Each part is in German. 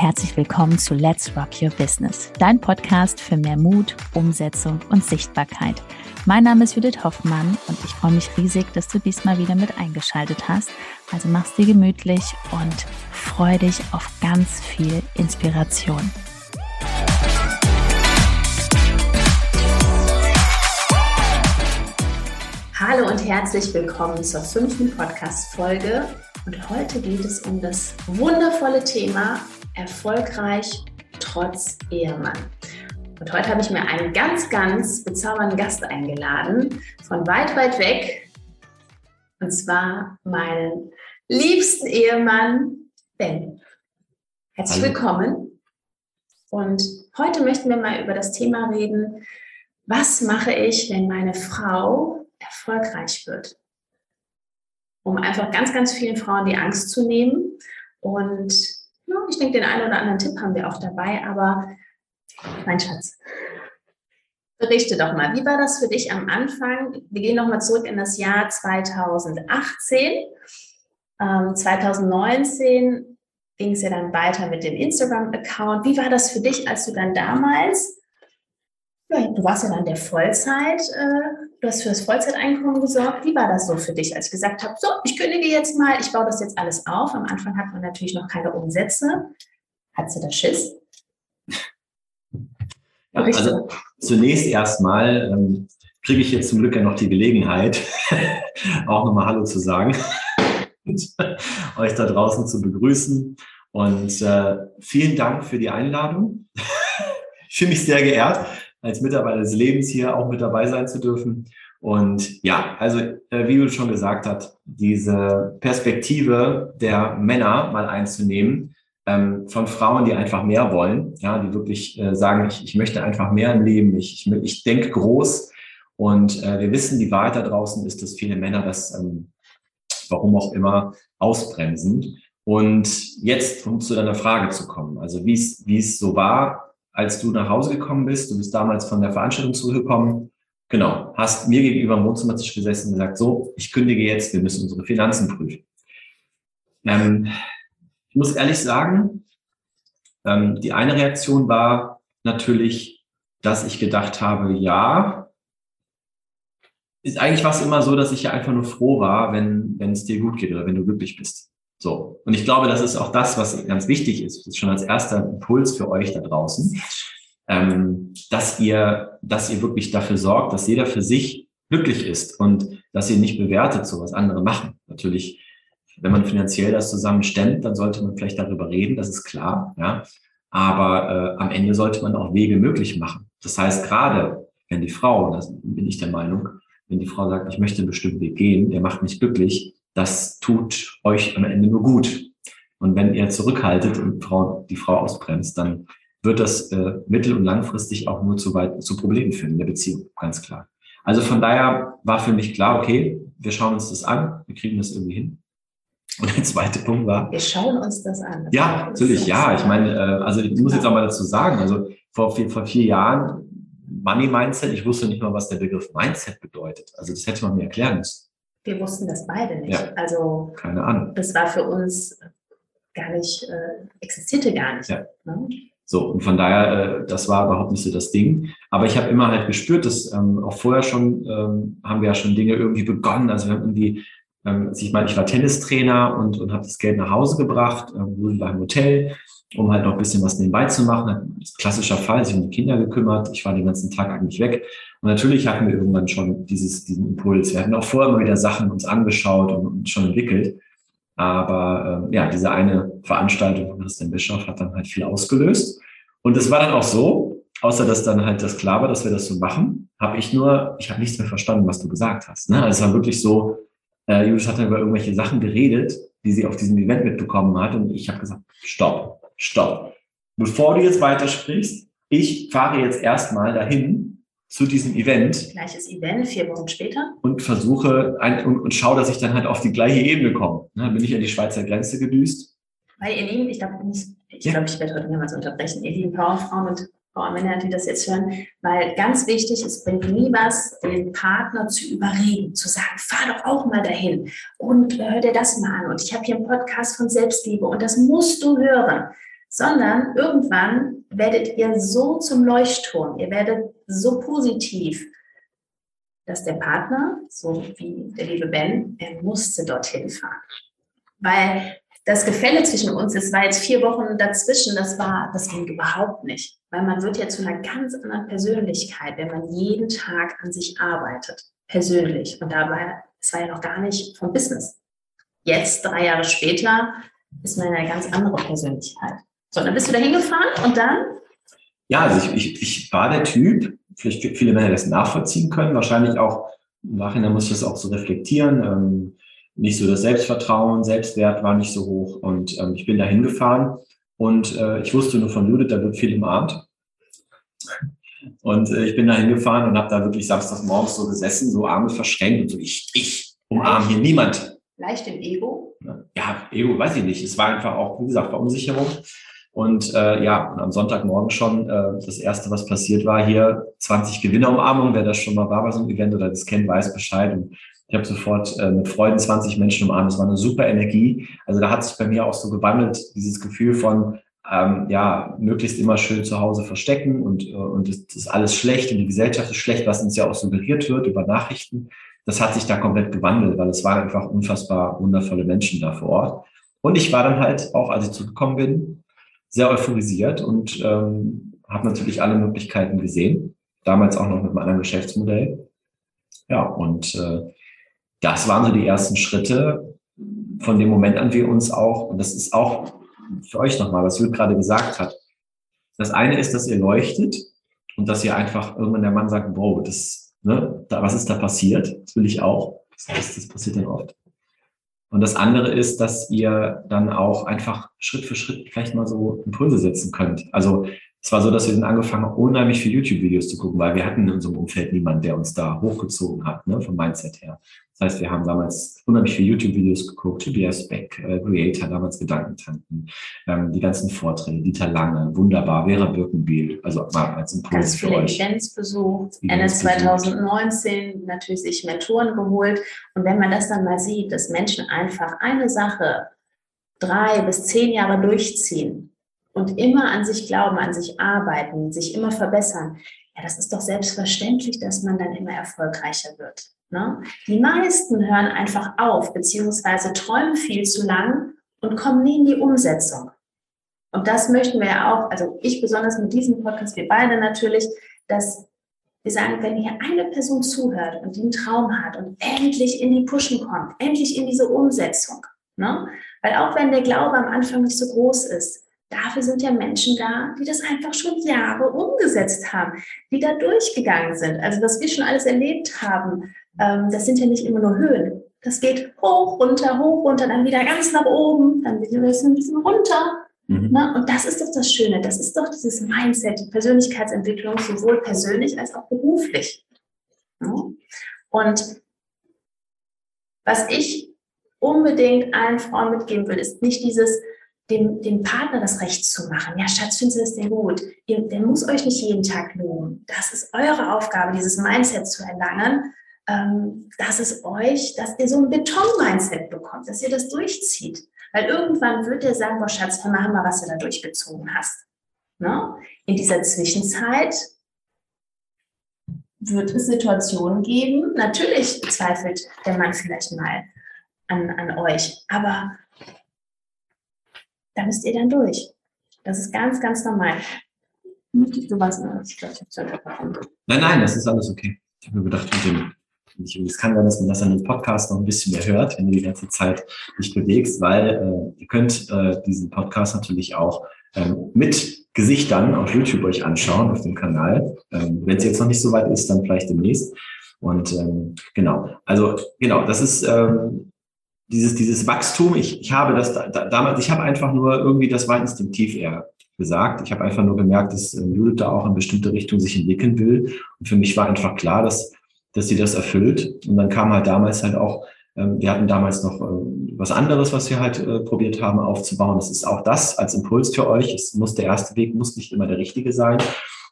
herzlich willkommen zu Let's Rock Your Business, dein Podcast für mehr Mut, Umsetzung und Sichtbarkeit. Mein Name ist Judith Hoffmann und ich freue mich riesig, dass du diesmal wieder mit eingeschaltet hast. Also mach's dir gemütlich und freu dich auf ganz viel Inspiration. Hallo und herzlich willkommen zur fünften Podcast-Folge. Und heute geht es um das wundervolle Thema erfolgreich trotz Ehemann. Und heute habe ich mir einen ganz, ganz bezaubernden Gast eingeladen, von weit, weit weg. Und zwar meinen liebsten Ehemann Ben. Herzlich Hallo. willkommen. Und heute möchten wir mal über das Thema reden, was mache ich, wenn meine Frau erfolgreich wird? Um einfach ganz, ganz vielen Frauen die Angst zu nehmen und ja, ich denke, den einen oder anderen Tipp haben wir auch dabei, aber mein Schatz, berichte doch mal, wie war das für dich am Anfang? Wir gehen nochmal zurück in das Jahr 2018. Ähm, 2019 ging es ja dann weiter mit dem Instagram-Account. Wie war das für dich, als du dann damals, du warst ja dann der Vollzeit, äh, du hast für das Vollzeiteinkommen gesorgt. Wie war das so für dich, als ich gesagt habe, so, ich kündige jetzt mal, ich baue das jetzt alles auf. Am Anfang hat man natürlich noch keine Umsätze. Hattest du da Schiss? Ja, also zunächst erstmal ähm, kriege ich jetzt zum Glück ja noch die Gelegenheit, auch nochmal Hallo zu sagen und euch da draußen zu begrüßen. Und äh, vielen Dank für die Einladung. ich fühle mich sehr geehrt, als Mitarbeiter des Lebens hier auch mit dabei sein zu dürfen. Und ja, also äh, wie du schon gesagt hast, diese Perspektive der Männer mal einzunehmen, ähm, von Frauen, die einfach mehr wollen, ja, die wirklich äh, sagen, ich, ich möchte einfach mehr im Leben, ich, ich, ich denke groß. Und äh, wir wissen, die Wahrheit da draußen ist, dass viele Männer das, ähm, warum auch immer, ausbremsen. Und jetzt, um zu deiner Frage zu kommen, also wie es wie es so war, als du nach Hause gekommen bist. Du bist damals von der Veranstaltung zurückgekommen. Genau, hast mir gegenüber im Wohnzimmertisch gesessen und gesagt, so, ich kündige jetzt, wir müssen unsere Finanzen prüfen. Ähm, ich muss ehrlich sagen, ähm, die eine Reaktion war natürlich, dass ich gedacht habe, ja, ist eigentlich was immer so, dass ich ja einfach nur froh war, wenn es dir gut geht oder wenn du glücklich bist. So. Und ich glaube, das ist auch das, was ganz wichtig ist. Das ist schon als erster Impuls für euch da draußen, ähm, dass ihr, dass ihr wirklich dafür sorgt, dass jeder für sich glücklich ist und dass ihr nicht bewertet, so was andere machen. Natürlich, wenn man finanziell das zusammen stemmt, dann sollte man vielleicht darüber reden, das ist klar, ja. Aber äh, am Ende sollte man auch Wege möglich machen. Das heißt, gerade wenn die Frau, das bin ich der Meinung, wenn die Frau sagt, ich möchte einen bestimmten Weg gehen, der macht mich glücklich, das tut euch am Ende nur gut. Und wenn ihr zurückhaltet und die Frau ausbremst, dann wird das äh, mittel- und langfristig auch nur zu weit zu Problemen führen in der Beziehung, ganz klar. Also von daher war für mich klar, okay, wir schauen uns das an, wir kriegen das irgendwie hin. Und der zweite Punkt war. Wir schauen uns das an. Das ja, natürlich, ja. Ich meine, äh, also ich muss jetzt auch mal dazu sagen, also vor vier, vor vier Jahren Money Mindset, ich wusste nicht mal, was der Begriff Mindset bedeutet. Also das hätte man mir erklären müssen wir wussten das beide nicht. Ja. Also keine Ahnung. Das war für uns gar nicht, äh, existierte gar nicht. Ja. Ne? So, und von daher, äh, das war überhaupt nicht so das Ding. Aber ich habe immer halt gespürt, dass ähm, auch vorher schon ähm, haben wir ja schon Dinge irgendwie begonnen. Also wir haben irgendwie, ähm, also ich meine, ich war Tennistrainer und, und habe das Geld nach Hause gebracht, äh, wohnen beim Hotel, um halt noch ein bisschen was nebenbei zu machen. Klassischer Fall, sich um die Kinder gekümmert. Ich war den ganzen Tag eigentlich weg. Und natürlich hatten wir irgendwann schon dieses, diesen Impuls. Wir hatten auch vorher immer wieder Sachen uns angeschaut und, schon entwickelt. Aber äh, ja, diese eine Veranstaltung von Christian Bischof hat dann halt viel ausgelöst. Und es war dann auch so, außer dass dann halt das klar war, dass wir das so machen, habe ich nur, ich habe nichts mehr verstanden, was du gesagt hast. Ne? Also es war wirklich so, äh, Julius hat dann über irgendwelche Sachen geredet, die sie auf diesem Event mitbekommen hat. Und ich habe gesagt, stopp, stopp. Bevor du jetzt weitersprichst, ich fahre jetzt erstmal dahin zu diesem Event. Gleiches Event, vier Wochen später. Und versuche ein, und, und schaue, dass ich dann halt auf die gleiche Ebene komme. Dann bin ich an die Schweizer Grenze gedüst. Weil ihr Lieben, ich glaube, ich, ich, ja. glaub, ich werde heute mehrmals unterbrechen, ihr lieben Powerfrauen und Powermänner, die das jetzt hören, weil ganz wichtig, es bringt nie was, den Partner zu überreden, zu sagen, fahr doch auch mal dahin und hör dir das mal an. Und ich habe hier einen Podcast von Selbstliebe und das musst du hören. sondern irgendwann werdet ihr so zum Leuchtturm, ihr werdet so positiv, dass der Partner, so wie der liebe Ben, er musste dorthin fahren. Weil das Gefälle zwischen uns, es war jetzt vier Wochen dazwischen, das war, das ging überhaupt nicht. Weil man wird ja zu einer ganz anderen Persönlichkeit, wenn man jeden Tag an sich arbeitet. Persönlich. Und dabei, es war ja noch gar nicht vom Business. Jetzt, drei Jahre später, ist man eine ganz andere Persönlichkeit. So, dann bist du da hingefahren und dann? Ja, also ich, ich, ich war der Typ, vielleicht viele Männer das nachvollziehen können, wahrscheinlich auch im Nachhinein muss ich das auch so reflektieren. Ähm, nicht so das Selbstvertrauen, Selbstwert war nicht so hoch und ähm, ich bin da hingefahren und äh, ich wusste nur von Judith, da wird viel umarmt. Und äh, ich bin da hingefahren und habe da wirklich samstags morgens so gesessen, so Arme verschränkt und so, ich, ich umarme hier niemand. Leicht im Ego? Ja, Ego weiß ich nicht. Es war einfach auch, wie gesagt, Verunsicherung. Und äh, ja, und am Sonntagmorgen schon äh, das Erste, was passiert war, hier 20 Gewinnerumarmungen. Wer das schon mal war bei so einem Event oder das kennt, weiß Bescheid. Und ich habe sofort äh, mit Freuden 20 Menschen umarmt. Das war eine super Energie. Also da hat sich bei mir auch so gewandelt, dieses Gefühl von, ähm, ja, möglichst immer schön zu Hause verstecken und, äh, und das ist alles schlecht und die Gesellschaft ist schlecht, was uns ja auch suggeriert wird über Nachrichten. Das hat sich da komplett gewandelt, weil es waren einfach unfassbar wundervolle Menschen da vor Ort. Und ich war dann halt auch, als ich zurückgekommen bin, sehr euphorisiert und ähm, habe natürlich alle Möglichkeiten gesehen. Damals auch noch mit einem anderen Geschäftsmodell. Ja, und äh, das waren so die ersten Schritte von dem Moment an wir uns auch, und das ist auch für euch nochmal, was Jürgen gerade gesagt hat. Das eine ist, dass ihr leuchtet und dass ihr einfach irgendwann der Mann sagt, wow, das, ne, da, was ist da passiert? Das will ich auch. Das das passiert dann oft. Und das andere ist, dass ihr dann auch einfach Schritt für Schritt vielleicht mal so Impulse setzen könnt. Also es war so, dass wir dann angefangen haben, unheimlich viele YouTube-Videos zu gucken, weil wir hatten in unserem Umfeld niemanden, der uns da hochgezogen hat, ne, vom Mindset her. Das heißt, wir haben damals unheimlich viele YouTube-Videos geguckt, Tobias Beck, äh, Creator, damals Gedankentanken, ähm, die ganzen Vorträge, Dieter Lange, wunderbar, Vera Birkenbiel, also mal als Impuls Ganz für viele euch. Events besucht, Ende 2019 natürlich sich Mentoren geholt. Und wenn man das dann mal sieht, dass Menschen einfach eine Sache drei bis zehn Jahre durchziehen, und immer an sich glauben, an sich arbeiten, sich immer verbessern, ja, das ist doch selbstverständlich, dass man dann immer erfolgreicher wird. Ne? Die meisten hören einfach auf, beziehungsweise träumen viel zu lang und kommen nie in die Umsetzung. Und das möchten wir ja auch, also ich besonders mit diesem Podcast, wir beide natürlich, dass wir sagen, wenn hier eine Person zuhört und einen Traum hat und endlich in die Pushen kommt, endlich in diese Umsetzung, ne? weil auch wenn der Glaube am Anfang nicht so groß ist, Dafür sind ja Menschen da, die das einfach schon Jahre umgesetzt haben, die da durchgegangen sind. Also was wir schon alles erlebt haben, ähm, das sind ja nicht immer nur Höhen. Das geht hoch, runter, hoch, runter, dann wieder ganz nach oben, dann wieder ein bisschen runter. Mhm. Ne? Und das ist doch das Schöne. Das ist doch dieses Mindset, die Persönlichkeitsentwicklung, sowohl persönlich als auch beruflich. Ne? Und was ich unbedingt allen Frauen mitgeben will, ist nicht dieses, dem, dem Partner das Recht zu machen. Ja, Schatz, finden Sie das denn gut? Ihr, der muss euch nicht jeden Tag loben. Das ist eure Aufgabe, dieses Mindset zu erlangen. Ähm, das ist euch, dass ihr so ein Beton-Mindset bekommt, dass ihr das durchzieht. Weil irgendwann wird er sagen, boah, Schatz, wir machen mal, was du da durchgezogen hast. Ne? In dieser Zwischenzeit wird es Situationen geben. Natürlich zweifelt der Mann vielleicht mal an, an euch, aber da müsst ihr dann durch. Das ist ganz, ganz normal. Möchtest du was? Nein, nein, das ist alles okay. Ich habe mir gedacht, mit dem, es kann sein, dass man das an dem Podcast noch ein bisschen mehr hört, wenn du die ganze Zeit dich bewegst, weil äh, ihr könnt äh, diesen Podcast natürlich auch ähm, mit Gesichtern auf YouTube euch anschauen, auf dem Kanal. Ähm, wenn es jetzt noch nicht so weit ist, dann vielleicht demnächst. Und ähm, genau, also genau, das ist ähm, dieses, dieses Wachstum, ich, ich habe das da, damals, ich habe einfach nur irgendwie, das war instinktiv eher gesagt. Ich habe einfach nur gemerkt, dass ähm, Judith da auch in bestimmte Richtung sich entwickeln will. Und für mich war einfach klar, dass, dass sie das erfüllt. Und dann kam halt damals halt auch, ähm, wir hatten damals noch äh, was anderes, was wir halt äh, probiert haben aufzubauen. Das ist auch das als Impuls für euch. Es muss der erste Weg, muss nicht immer der richtige sein.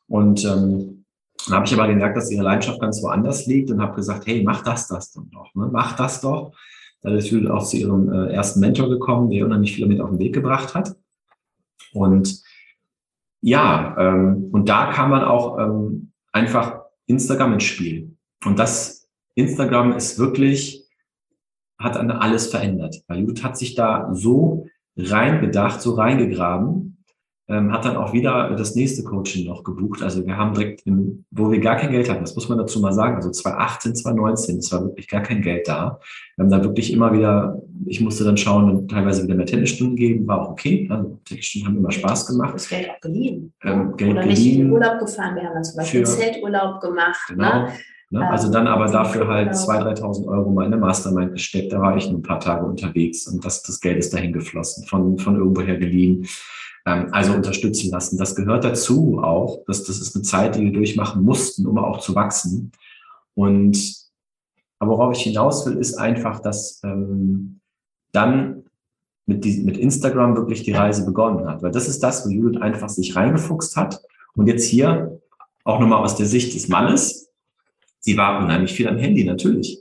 Und ähm, dann habe ich aber gemerkt, dass ihre Leidenschaft ganz woanders liegt und habe gesagt, hey, mach das, das dann doch. Ne? Mach das doch. Da ist auch zu ihrem äh, ersten Mentor gekommen, der unheimlich viel mit auf den Weg gebracht hat. Und ja, ähm, und da kann man auch ähm, einfach Instagram ins Spiel. Und das Instagram ist wirklich, hat dann alles verändert. Weil Judith hat sich da so reingedacht, so reingegraben, ähm, hat dann auch wieder das nächste Coaching noch gebucht. Also wir haben direkt, im, wo wir gar kein Geld hatten, das muss man dazu mal sagen, also 2018, 2019, es war wirklich gar kein Geld da. Wir haben da wirklich immer wieder, ich musste dann schauen und teilweise wieder mehr Tennisstunden geben, war auch okay. Also Tennisstunden haben immer Spaß gemacht. Das Geld auch geliehen. Ähm, Geld Oder geliehen. nicht in den Urlaub gefahren. Wir haben dann zum Beispiel Für- Zelturlaub gemacht. Genau. Ne? Ne? Also dann aber dafür halt Genau. 2.000, 3.000 Euro mal in eine Mastermind gesteckt. Da war ich nur ein paar Tage unterwegs und das, das Geld ist dahin geflossen, von, von irgendwoher geliehen. Ähm, also unterstützen lassen. Das gehört dazu auch. Das, das ist eine Zeit, die wir durchmachen mussten, um auch zu wachsen. Und aber worauf ich hinaus will, ist einfach, dass ähm, dann mit, die, mit Instagram wirklich die Reise begonnen hat. Weil das ist das, wo Judith einfach sich reingefuchst hat. Und jetzt hier auch nochmal aus der Sicht des Mannes. Sie war unheimlich viel am Handy, natürlich.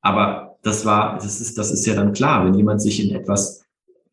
Aber das war, das ist, das ist ja dann klar, wenn jemand sich in etwas,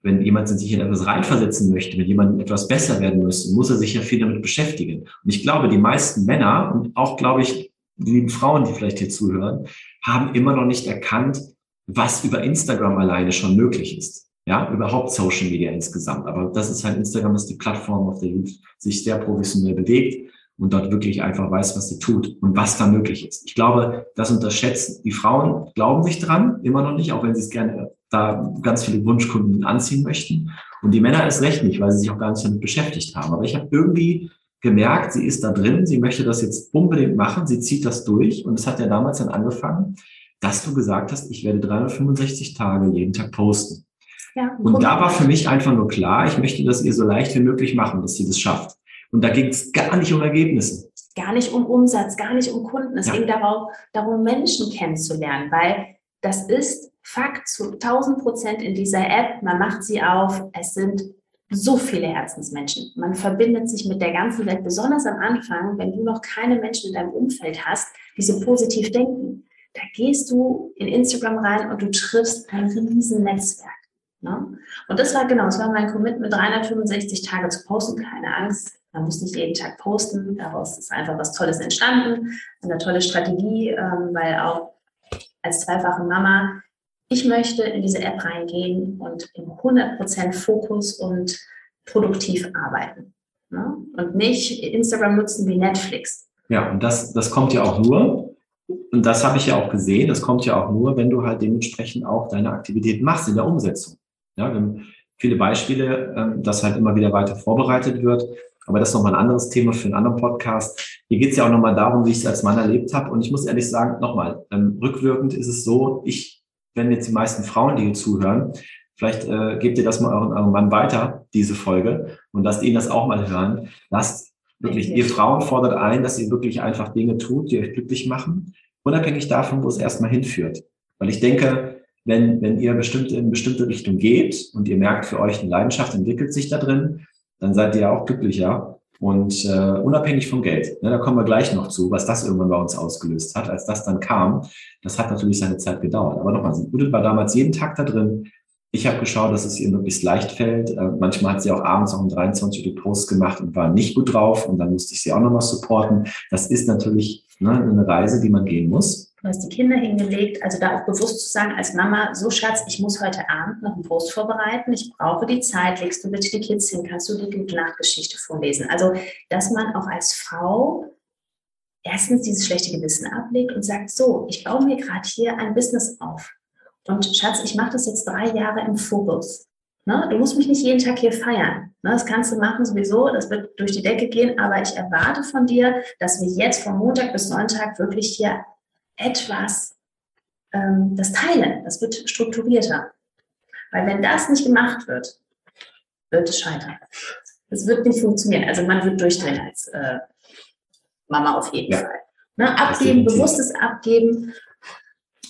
wenn jemand sich in etwas reinversetzen möchte, wenn jemand etwas besser werden muss, muss er sich ja viel damit beschäftigen. Und ich glaube, die meisten Männer und auch, glaube ich, die lieben Frauen, die vielleicht hier zuhören, haben immer noch nicht erkannt, was über Instagram alleine schon möglich ist. Ja, überhaupt Social Media insgesamt. Aber das ist halt Instagram ist die Plattform, auf der sich sehr professionell bewegt und dort wirklich einfach weiß, was sie tut und was da möglich ist. Ich glaube, das unterschätzen die Frauen, glauben nicht dran, immer noch nicht, auch wenn sie es gerne da ganz viele Wunschkunden anziehen möchten. Und die Männer ist recht nicht, weil sie sich auch gar nicht damit beschäftigt haben. Aber ich habe irgendwie gemerkt, sie ist da drin, sie möchte das jetzt unbedingt machen, sie zieht das durch. Und es hat ja damals dann angefangen, dass du gesagt hast, ich werde 365 Tage jeden Tag posten. Ja, Und da war für mich einfach nur klar, ich möchte das ihr so leicht wie möglich machen, dass sie das schafft. Und da ging es gar nicht um Ergebnisse. gar nicht um Umsatz, gar nicht um Kunden. Es Ja. ging darauf, darum, Menschen kennenzulernen, weil das ist Fakt zu 1000 Prozent in dieser App. Man macht sie auf. Es sind so viele Herzensmenschen. Man verbindet sich mit der ganzen Welt, besonders am Anfang, wenn du noch keine Menschen in deinem Umfeld hast, die so positiv denken. Da gehst du in Instagram rein und du triffst ein riesen Netzwerk. Ne? Und das war genau, das war mein Commitment, 365 Tage zu posten, keine Angst. Man muss nicht jeden Tag posten, daraus ist einfach was Tolles entstanden, eine tolle Strategie, ähm, weil auch als zweifache Mama, ich möchte in diese App reingehen und im 100% Fokus und produktiv arbeiten. Ne? Und nicht Instagram nutzen wie Netflix. Ja, und das, das kommt ja auch nur, und das habe ich ja auch gesehen, das kommt ja auch nur, wenn du halt dementsprechend auch deine Aktivität machst in der Umsetzung. Ja, wir haben viele Beispiele, ähm, dass halt immer wieder weiter vorbereitet wird. Aber das ist nochmal ein anderes Thema für einen anderen Podcast. Hier geht es ja auch nochmal darum, wie ich es als Mann erlebt habe. Und ich muss ehrlich sagen, nochmal, ähm, rückwirkend ist es so, ich, wenn jetzt die meisten Frauen, die hier zuhören, vielleicht äh, gebt ihr das mal euren, eurem Mann weiter, diese Folge, und lasst ihn das auch mal hören. Lasst wirklich, ihr Frauen fordert ein, dass ihr wirklich einfach Dinge tut, die euch glücklich machen, unabhängig davon, wo es erstmal hinführt. Weil ich denke, wenn, wenn ihr bestimmt in bestimmte Richtung geht und ihr merkt, für euch eine Leidenschaft entwickelt sich da drin, dann seid ihr ja auch glücklicher und äh, unabhängig vom Geld. Ne, da kommen wir gleich noch zu, was das irgendwann bei uns ausgelöst hat. Als das dann kam, das hat natürlich seine Zeit gedauert. Aber nochmal, Judith war damals jeden Tag da drin. Ich habe geschaut, dass es ihr möglichst leicht fällt. Äh, manchmal hat sie auch abends noch um 23 Uhr Post gemacht und war nicht gut drauf und dann musste ich sie auch nochmal supporten. Das ist natürlich ne, eine Reise, die man gehen muss. Du hast die Kinder hingelegt, also da auch bewusst zu sagen als Mama, so Schatz, ich muss heute Abend noch einen Post vorbereiten, ich brauche die Zeit, legst du bitte die Kids hin, kannst du die gute Nachtgeschichte vorlesen. Also, dass man auch als Frau erstens dieses schlechte Gewissen ablegt und sagt, so, ich baue mir gerade hier ein Business auf. Und Schatz, ich mache das jetzt drei Jahre im Fokus. Ne? Du musst mich nicht jeden Tag hier feiern. Ne? Das kannst du machen sowieso, das wird durch die Decke gehen, aber ich erwarte von dir, dass wir jetzt von Montag bis Sonntag wirklich hier etwas ähm, das teilen. Das wird strukturierter. Weil wenn das nicht gemacht wird, wird es scheitern. Es wird nicht funktionieren. Also man wird durchdrehen als äh, Mama auf jeden Ja. Fall. Ne? Abgeben, bewusstes Abgeben.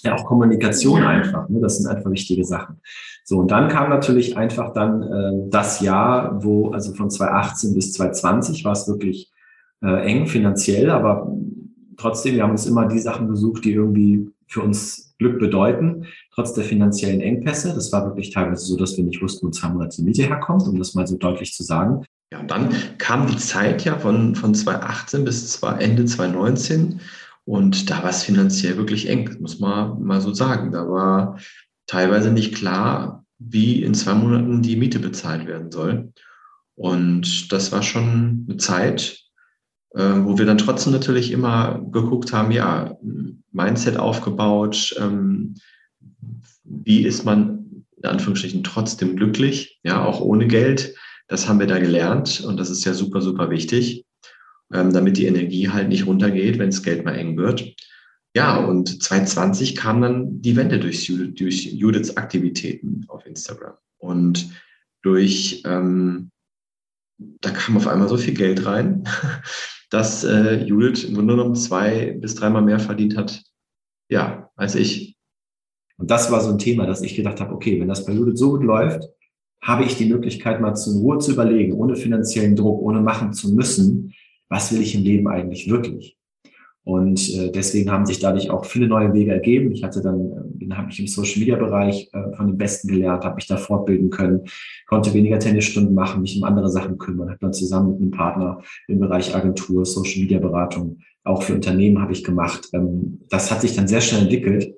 Ja, auch Kommunikation Ja. einfach. Ne? Das sind einfach wichtige Sachen. So, und dann kam natürlich einfach dann äh, das Jahr, wo, also von 2018 bis 2020 war es wirklich äh, eng finanziell, aber trotzdem, wir haben uns immer die Sachen gesucht, die irgendwie für uns Glück bedeuten, trotz der finanziellen Engpässe. Das war wirklich teilweise so, dass wir nicht wussten, wo zwei Monate Miete herkommt, um das mal so deutlich zu sagen. Ja, und dann kam die Zeit ja von, von 2018 bis Ende 2019 und da war es finanziell wirklich eng, muss man mal so sagen. Da war teilweise nicht klar, wie in zwei Monaten die Miete bezahlt werden soll. Und das war schon eine Zeit, wo wir dann trotzdem natürlich immer geguckt haben, ja, Mindset aufgebaut, ähm, wie ist man in Anführungsstrichen trotzdem glücklich, ja, auch ohne Geld. Das haben wir da gelernt und das ist ja super, super wichtig, ähm, damit die Energie halt nicht runtergeht, wenn das Geld mal eng wird. Ja, und 2020 kam dann die Wende durch, durch Judiths Aktivitäten auf Instagram. Und durch, ähm, da kam auf einmal so viel Geld rein, dass äh, Judith im Grunde genommen zwei bis dreimal mehr verdient hat, ja, als ich. Und das war so ein Thema, dass ich gedacht habe, okay, wenn das bei Judith so gut läuft, habe ich die Möglichkeit, mal zur Ruhe zu überlegen, ohne finanziellen Druck, ohne machen zu müssen, was will ich im Leben eigentlich wirklich? Und äh, deswegen haben sich dadurch auch viele neue Wege ergeben. Ich hatte dann, äh, habe ich im Social Media Bereich äh, von den Besten gelernt, habe mich da fortbilden können, konnte weniger Tennisstunden machen, mich um andere Sachen kümmern, habe dann zusammen mit einem Partner im Bereich Agentur, Social Media Beratung, auch für Unternehmen habe ich gemacht. Ähm, das hat sich dann sehr schnell entwickelt.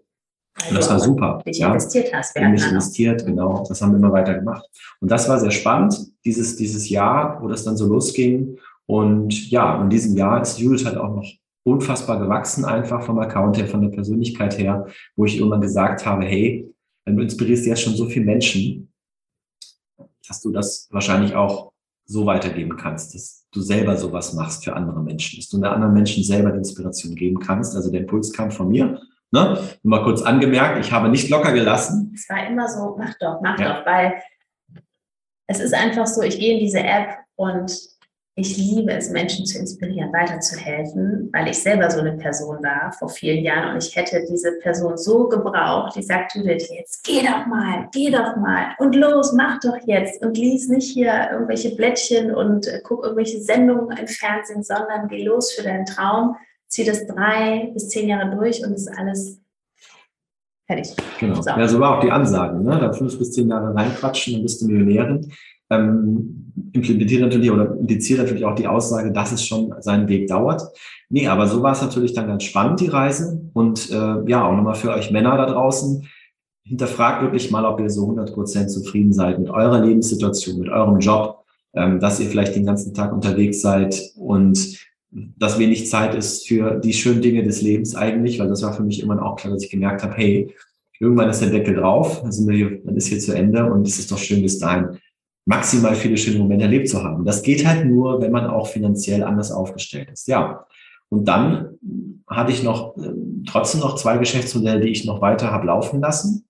Und das war super. Dich ja. investiert hast. Wir mich investiert, genau. Das haben wir immer weiter gemacht. Und das war sehr spannend, dieses, dieses Jahr, wo das dann so losging. Und ja, in diesem Jahr ist Judith halt auch noch unfassbar gewachsen, einfach vom Account her, von der Persönlichkeit her, wo ich irgendwann gesagt habe, hey, du inspirierst jetzt schon so viele Menschen, dass du das wahrscheinlich auch so weitergeben kannst, dass du selber sowas machst für andere Menschen, dass du den anderen Menschen selber die Inspiration geben kannst. Also der Impuls kam von mir. Ne? Nur mal kurz angemerkt, ich habe nicht locker gelassen. Es war immer so, mach doch, mach ja. doch, weil es ist einfach so, ich gehe in diese App und ich liebe es, Menschen zu inspirieren, weiterzuhelfen, weil ich selber so eine Person war vor vielen Jahren und ich hätte diese Person so gebraucht, die sagt, Judith, jetzt geh doch mal, geh doch mal und los, mach doch jetzt und lies nicht hier irgendwelche Blättchen und äh, guck irgendwelche Sendungen im Fernsehen, sondern geh los für deinen Traum, zieh das drei bis zehn Jahre durch und ist alles fertig. Genau. So. Ja, so war auch die Ansage, ne? Da fünf bis zehn Jahre reinquatschen, dann bist du Millionärin ähm, implementiert natürlich oder impliziert natürlich auch die Aussage, dass es schon seinen Weg dauert. Nee, aber so war es natürlich dann ganz spannend, die Reise. Und äh, ja, auch nochmal für euch Männer da draußen, hinterfragt wirklich mal, ob ihr so 100% zufrieden seid mit eurer Lebenssituation, mit eurem Job, ähm, dass ihr vielleicht den ganzen Tag unterwegs seid und dass wenig Zeit ist für die schönen Dinge des Lebens eigentlich, weil das war für mich immer auch klar, dass ich gemerkt habe, hey, irgendwann ist der Deckel drauf, dann, sind wir hier, dann ist hier zu Ende und es ist doch schön bis dahin maximal viele schöne Momente erlebt zu haben. Das geht halt nur, wenn man auch finanziell anders aufgestellt ist. Ja. Und dann hatte ich noch äh, trotzdem noch zwei Geschäftsmodelle, die ich noch weiter habe laufen lassen.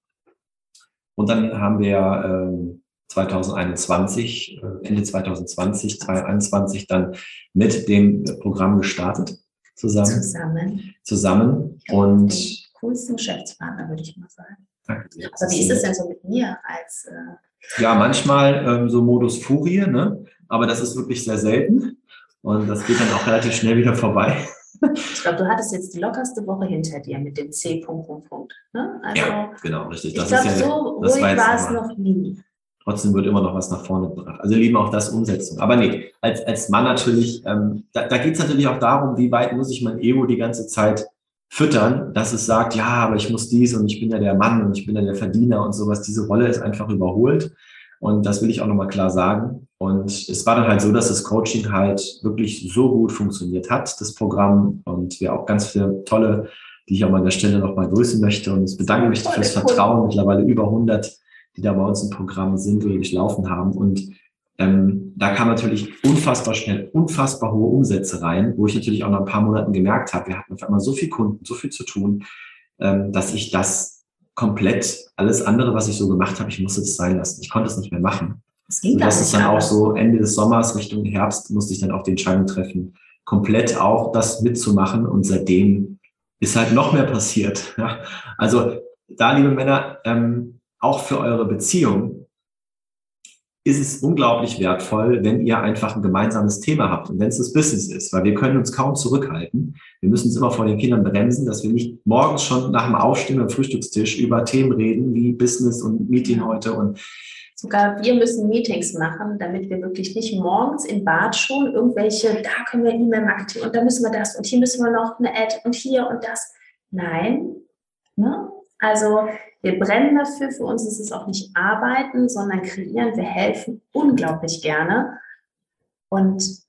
Und dann haben wir äh, 2021, äh, Ende 2020, 2021 dann mit dem Programm gestartet zusammen. Zusammen. Zusammen. Und coolsten Geschäftspartner, würde ich mal sagen. Danke. Aber wie ist es denn so mit mir als äh, ja, manchmal ähm, so Modus Furie, ne? aber das ist wirklich sehr selten und das geht dann auch relativ schnell wieder vorbei. Ich glaube, du hattest jetzt die lockerste Woche hinter dir mit dem C. Punkt, Punkt, Punkt. Ne? Also, ja, genau, richtig. Das ich glaube, ja, so ruhig war es noch nie. Trotzdem wird immer noch was nach vorne gebracht. Also lieben auch das Umsetzung. Aber nee, als, als Mann natürlich, ähm, da, da geht es natürlich auch darum, wie weit muss ich mein Ego die ganze Zeit füttern, dass es sagt, ja, aber ich muss dies und ich bin ja der Mann und ich bin ja der Verdiener und sowas. Diese Rolle ist einfach überholt. Und das will ich auch nochmal klar sagen. Und es war dann halt so, dass das Coaching halt wirklich so gut funktioniert hat, das Programm. Und wir auch ganz viele tolle, die ich auch mal an der Stelle nochmal grüßen möchte und bedanken möchte fürs Vertrauen. Mittlerweile über 100, die da bei uns im Programm sind oder durchlaufen haben. Und ähm, da kam natürlich unfassbar schnell, unfassbar hohe Umsätze rein, wo ich natürlich auch nach ein paar Monaten gemerkt habe, wir hatten auf einmal so viel Kunden, so viel zu tun, ähm, dass ich das komplett, alles andere, was ich so gemacht habe, ich musste das sein lassen. Ich konnte es nicht mehr machen. Das ging das ist dann auch so Ende des Sommers, Richtung Herbst, musste ich dann auch die Entscheidung treffen, komplett auch das mitzumachen. Und seitdem ist halt noch mehr passiert. Ja? Also da, liebe Männer, ähm, auch für eure Beziehung, ist es unglaublich wertvoll, wenn ihr einfach ein gemeinsames Thema habt und wenn es das Business ist, weil wir können uns kaum zurückhalten. Wir müssen uns immer vor den Kindern bremsen, dass wir nicht morgens schon nach dem Aufstehen am Frühstückstisch über Themen reden wie Business und Meeting heute und Sogar wir müssen Meetings machen, damit wir wirklich nicht morgens in Bad schon irgendwelche, da können wir E-Mail-Marketing und da müssen wir das und hier müssen wir noch eine Ad und hier und das. Nein. Ne? Also wir brennen dafür, für uns ist es auch nicht arbeiten, sondern kreieren. Wir helfen unglaublich gerne. Und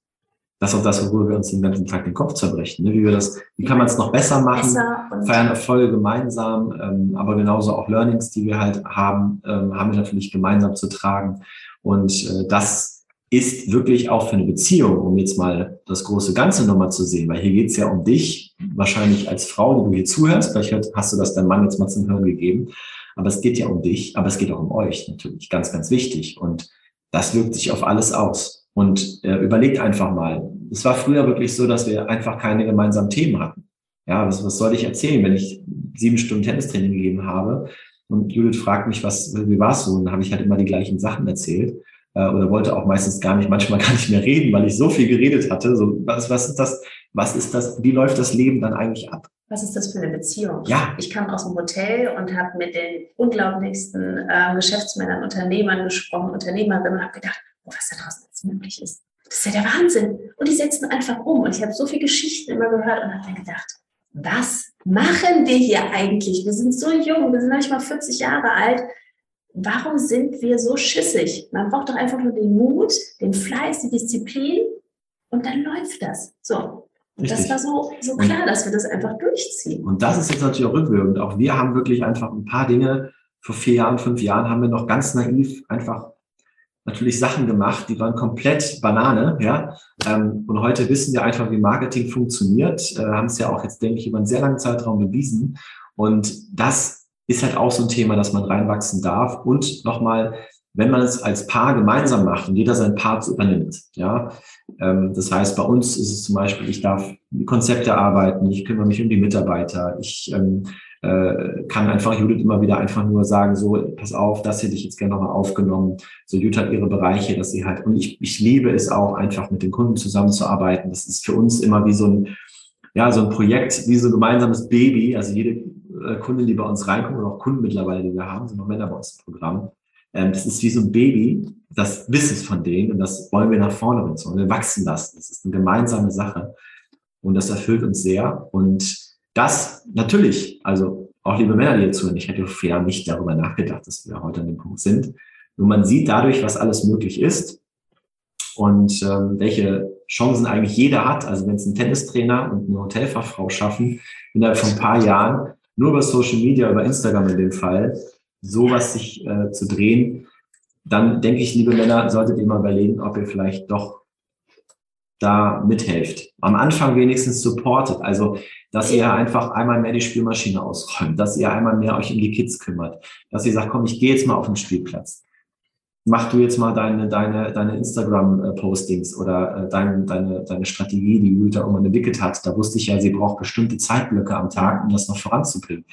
das ist auch das, worüber wir uns den ganzen Tag den Kopf zerbrechen. Ne? Wie wir das, wie kann man es noch besser machen? Besser feiern Erfolge gemeinsam, ähm, aber genauso auch Learnings, die wir halt haben, ähm, haben wir natürlich gemeinsam zu tragen. Und äh, das ist wirklich auch für eine Beziehung, um jetzt mal das große Ganze nochmal zu sehen, weil hier geht es ja um dich, wahrscheinlich als Frau, die du hier zuhörst, vielleicht hast du das deinem Mann jetzt mal zum Hören gegeben, aber es geht ja um dich, aber es geht auch um euch natürlich, ganz, ganz wichtig. Und das wirkt sich auf alles aus. Und äh, überlegt einfach mal, es war früher wirklich so, dass wir einfach keine gemeinsamen Themen hatten. Ja, was, was soll ich erzählen, wenn ich sieben Stunden Tennistraining gegeben habe? Und Judith fragt mich, was, wie war es so? Und dann habe ich halt immer die gleichen Sachen erzählt. äh, oder wollte auch meistens gar nicht, manchmal gar nicht mehr reden, weil ich so viel geredet hatte. So, was, was ist das, was ist das, wie läuft das Leben dann eigentlich ab? Was ist das für eine Beziehung? Ja. Ich kam aus dem Hotel und habe mit den unglaublichsten äh, Geschäftsmännern, Unternehmern gesprochen, Unternehmerinnen und habe gedacht, oh, was da draußen jetzt möglich ist. Das ist ja der Wahnsinn. Und die setzen einfach um. Und ich habe so viele Geschichten immer gehört und habe dann gedacht, was machen wir hier eigentlich? Wir sind so jung, wir sind noch nicht mal 40 Jahre alt warum sind wir so schissig? Man braucht doch einfach nur den Mut, den Fleiß, die Disziplin und dann läuft das. So. Und das war so, so klar, dass wir das einfach durchziehen. Und das ist jetzt natürlich auch rückwirkend. Auch wir haben wirklich einfach ein paar Dinge, vor vier Jahren, fünf Jahren haben wir noch ganz naiv einfach natürlich Sachen gemacht, die waren komplett Banane, ja. Ähm, und heute wissen wir einfach, wie Marketing funktioniert, äh, haben es ja auch jetzt, denke ich, über einen sehr langen Zeitraum bewiesen. Und das ist halt auch so ein Thema, dass man reinwachsen darf. Und nochmal, wenn man es als Paar gemeinsam macht und jeder sein Part übernimmt, ja, ähm, das heißt, bei uns ist es zum Beispiel, ich darf Konzepte arbeiten, ich kümmere mich um die Mitarbeiter, ich ähm, äh, kann einfach Judith immer wieder einfach nur sagen, so, pass auf, das hätte ich jetzt gerne nochmal aufgenommen. So, Judith hat ihre Bereiche, dass sie halt, und ich, ich liebe es auch, einfach mit den Kunden zusammenzuarbeiten. Das ist für uns immer wie so ein, ja, so ein Projekt, wie so ein gemeinsames Baby. Also jede äh, Kunden, die bei uns reinkommen, oder auch Kunden mittlerweile, die wir haben, sind noch Männer bei uns im Programm. Ähm, das ist wie so ein Baby, das Wissen von denen und das wollen wir nach vorne bringen, und wir wachsen lassen. Das ist eine gemeinsame Sache und das erfüllt uns sehr. Und das natürlich, also auch liebe Männer, die hier zuhören, ich hätte fair nicht darüber nachgedacht, dass wir heute an dem Punkt sind. Nur man sieht dadurch, was alles möglich ist und ähm, welche Chancen eigentlich jeder hat. Also wenn es ein Tennistrainer und eine Hotelfachfrau schaffen, innerhalb von ein paar Jahren nur über Social Media, über Instagram in dem Fall, sowas sich äh, zu drehen, dann denke ich, liebe Männer, solltet ihr mal überlegen, ob ihr vielleicht doch da mithelft. Am Anfang wenigstens supportet, also dass ihr einfach einmal mehr die Spielmaschine ausräumt, dass ihr einmal mehr euch um die Kids kümmert, dass ihr sagt, komm, ich gehe jetzt mal auf den Spielplatz mach du jetzt mal deine, deine, deine Instagram-Postings oder äh, deine, deine, Strategie, die Jutta irgendwann entwickelt hat. Da wusste ich ja, sie braucht bestimmte Zeitblöcke am Tag, um das noch voranzubringen.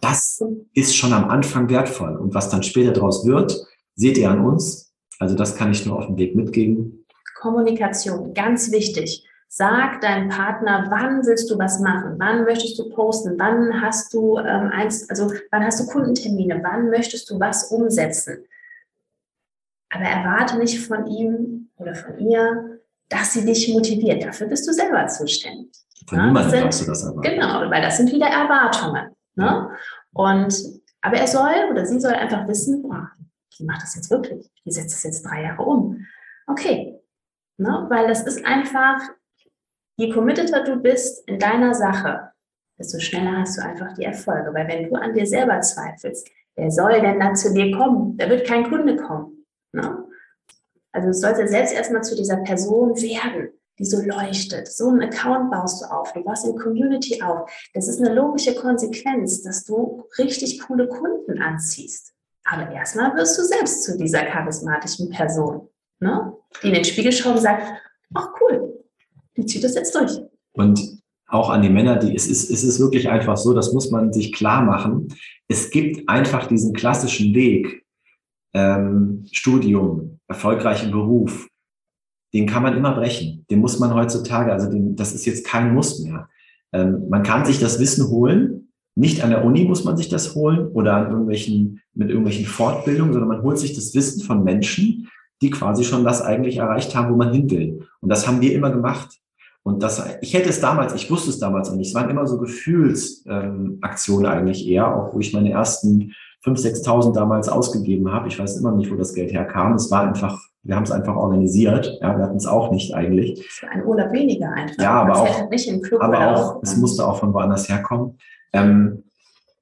Das ist schon am Anfang wertvoll. Und was dann später daraus wird, seht ihr an uns. Also das kann ich nur auf dem Weg mitgeben. Kommunikation, ganz wichtig. Sag deinem Partner, wann willst du was machen? Wann möchtest du posten? Wann hast du ähm, eins, also wann hast du Kundentermine? Wann möchtest du was umsetzen? Aber erwarte nicht von ihm oder von ihr, dass sie dich motiviert. Dafür bist du selber zuständig. Von ja, niemandem darfst du das erwarten. Genau, weil das sind wieder Erwartungen. Ne? Und, aber er soll oder sie soll einfach wissen, boah, die macht das jetzt wirklich. Die setzt das jetzt drei Jahre um. Okay. Ne? Weil das ist einfach, je committeter du bist in deiner Sache, desto schneller hast du einfach die Erfolge. Weil wenn du an dir selber zweifelst, wer soll denn dann zu dir kommen? Da wird kein Kunde kommen. Ne? Also du sollst selbst erstmal zu dieser Person werden, die so leuchtet. So einen Account baust du auf, du baust eine Community auf. Das ist eine logische Konsequenz, dass du richtig coole Kunden anziehst. Aber erstmal wirst du selbst zu dieser charismatischen Person, ne? die in den Spiegel schaut und sagt, ach cool, die zieht das jetzt durch. Und auch an die Männer, die, es ist, es ist wirklich einfach so, das muss man sich klar machen. Es gibt einfach diesen klassischen Weg, ähm, Studium, erfolgreichen Beruf, den kann man immer brechen. Den muss man heutzutage, also den, das ist jetzt kein Muss mehr. Ähm, man kann sich das Wissen holen. Nicht an der Uni muss man sich das holen oder an irgendwelchen, mit irgendwelchen Fortbildungen, sondern man holt sich das Wissen von Menschen, die quasi schon das eigentlich erreicht haben, wo man hin will. Und das haben wir immer gemacht. Und das, ich hätte es damals, ich wusste es damals noch nicht. Es waren immer so Gefühlsaktionen ähm, eigentlich eher, auch wo ich meine ersten 5.000, 6.000 damals ausgegeben habe. Ich weiß immer nicht, wo das Geld herkam. Es war einfach, wir haben es einfach organisiert. Ja, wir hatten es auch nicht eigentlich. Für einen Urlaub weniger einfach. Ja, aber auch, nicht im Club aber auch, es musste auch von woanders herkommen. Ähm,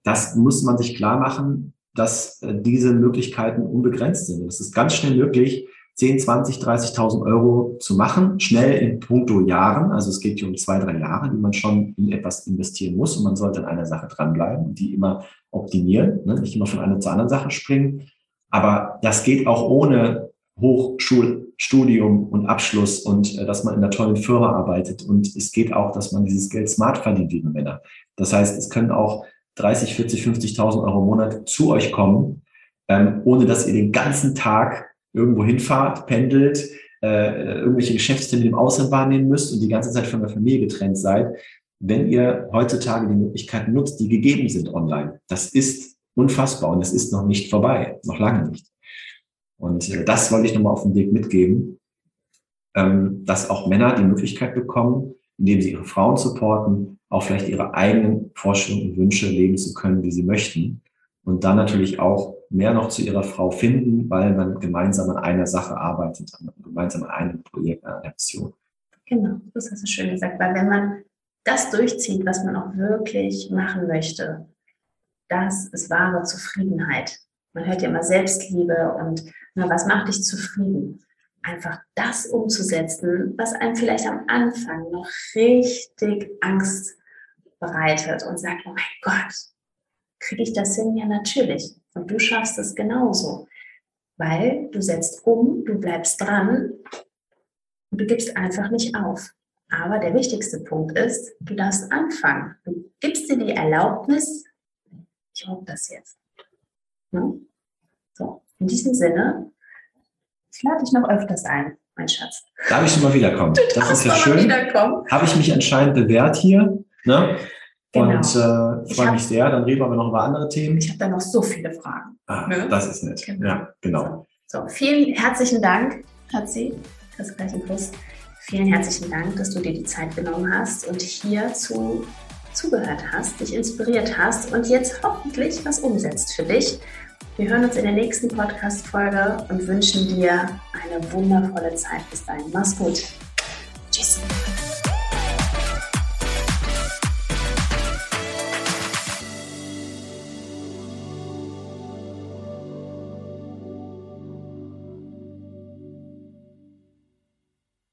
das muss man sich klar machen, dass äh, diese Möglichkeiten unbegrenzt sind. Es ist ganz schnell möglich, 10, 20, 30.000 Euro zu machen, schnell in puncto Jahren. Also es geht hier um zwei, drei Jahre, die man schon in etwas investieren muss und man sollte an einer Sache dranbleiben die immer optimieren, ne? nicht immer von einer zur anderen Sache springen. Aber das geht auch ohne Hochschulstudium und Abschluss und äh, dass man in einer tollen Firma arbeitet. Und es geht auch, dass man dieses Geld smart verdient, liebe Männer. Das heißt, es können auch 30, 40, 50.000 Euro im Monat zu euch kommen, ähm, ohne dass ihr den ganzen Tag irgendwo hinfahrt, pendelt, äh, irgendwelche Geschäftstermine im Ausland wahrnehmen müsst und die ganze Zeit von der Familie getrennt seid, wenn ihr heutzutage die Möglichkeiten nutzt, die gegeben sind online. Das ist unfassbar und es ist noch nicht vorbei, noch lange nicht. Und äh, das wollte ich nochmal auf den Weg mitgeben, ähm, dass auch Männer die Möglichkeit bekommen, indem sie ihre Frauen supporten, auch vielleicht ihre eigenen Vorstellungen und Wünsche leben zu können, wie sie möchten. Und dann natürlich auch mehr noch zu ihrer Frau finden, weil man gemeinsam an einer Sache arbeitet, gemeinsam an einem Projekt, an einer Mission. Genau, das hast du schön gesagt, weil wenn man das durchzieht, was man auch wirklich machen möchte, das ist wahre Zufriedenheit. Man hört ja immer Selbstliebe und na, was macht dich zufrieden? Einfach das umzusetzen, was einem vielleicht am Anfang noch richtig Angst bereitet und sagt, oh mein Gott, kriege ich das hin? Ja, natürlich. Und du schaffst es genauso, weil du setzt um, du bleibst dran und du gibst einfach nicht auf. Aber der wichtigste Punkt ist, du darfst anfangen. Du gibst dir die Erlaubnis, ich hoffe das jetzt. Hm? So, in diesem Sinne, ich lade dich noch öfters ein, mein Schatz. Darf ich schon mal wiederkommen? Du das ist ja schön. Habe ich mich anscheinend bewährt hier. Ne? Genau. Und äh, freue mich sehr. Dann reden wir noch über andere Themen. Ich habe da noch so viele Fragen. Ah, ne? Das ist nett. Genau. Ja, genau. So, vielen herzlichen Dank, Hatzi. Das gleich einen Kuss. Vielen herzlichen Dank, dass du dir die Zeit genommen hast und hierzu zugehört hast, dich inspiriert hast und jetzt hoffentlich was umsetzt für dich. Wir hören uns in der nächsten Podcast-Folge und wünschen dir eine wundervolle Zeit. Bis dahin. Mach's gut.